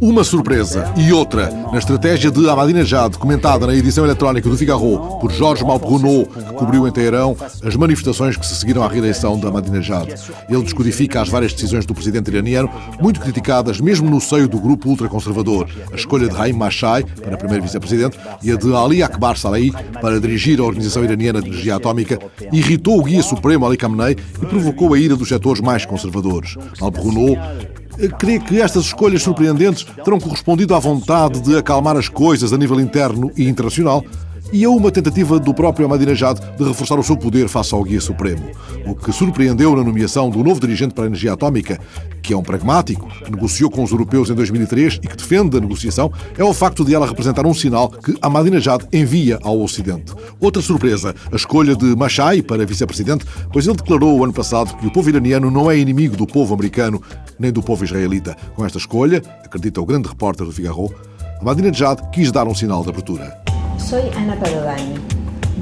Uma surpresa e outra na estratégia de Ahmadinejad, comentada na edição eletrónica do Figaro por Jorge Malbruno, que cobriu em Teherão as manifestações que se seguiram à reeleição de Ahmadinejad. Ele descodifica as várias decisões do presidente iraniano, muito criticadas mesmo no seio do grupo ultraconservador. A escolha de Haim Mashai para primeiro vice-presidente e a de Ali Akbar Salehi para dirigir a Organização Iraniana de Energia Atómica irritou o guia supremo Ali Khamenei e provocou a ira dos setores mais conservadores. Al-Bruno crê que estas escolhas surpreendentes terão correspondido à vontade de acalmar as coisas a nível interno e internacional e a uma tentativa do próprio Ahmadinejad de reforçar o seu poder face ao Guia Supremo. O que surpreendeu na nomeação do novo dirigente para a energia atómica, que é um pragmático, que negociou com os europeus em 2003 e que defende a negociação, é o facto de ela representar um sinal que Ahmadinejad envia ao Ocidente. Outra surpresa, a escolha de Machai para vice-presidente, pois ele declarou o ano passado que o povo iraniano não é inimigo do povo americano nem do povo israelita. Com esta escolha, acredita o grande repórter do Figaro, Ahmadinejad quis dar um sinal de abertura. Soy Ana Padovani.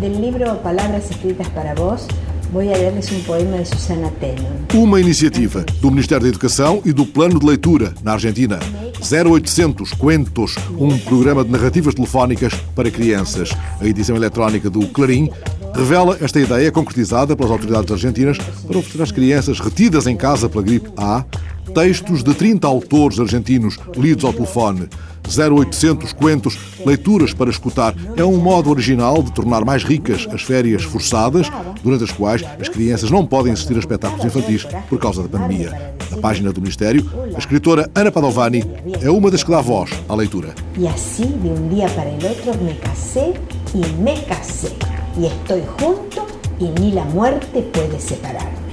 Del libro Palabras Escritas para Vos, Voy a lerles um poema de Susana Tenon. Uma iniciativa do Ministério da Educação e do Plano de Leitura na Argentina. 0800 Cuentos, um programa de narrativas telefónicas para crianças. A edição eletrónica do Clarim revela esta ideia concretizada pelas autoridades argentinas para oferecer às crianças retidas em casa pela gripe A textos de 30 autores argentinos lidos ao telefone. 0800 Cuentos, leituras para escutar. É um modo original de tornar mais ricas as férias forçadas, durante as quais as crianças não podem assistir a espetáculos infantis por causa da pandemia. Na página do Ministério, a escritora Ana Padovani é uma das que dá voz à leitura. E assim, de um dia para o outro, me casei e me casei. E estou junto e ni la muerte pode separar.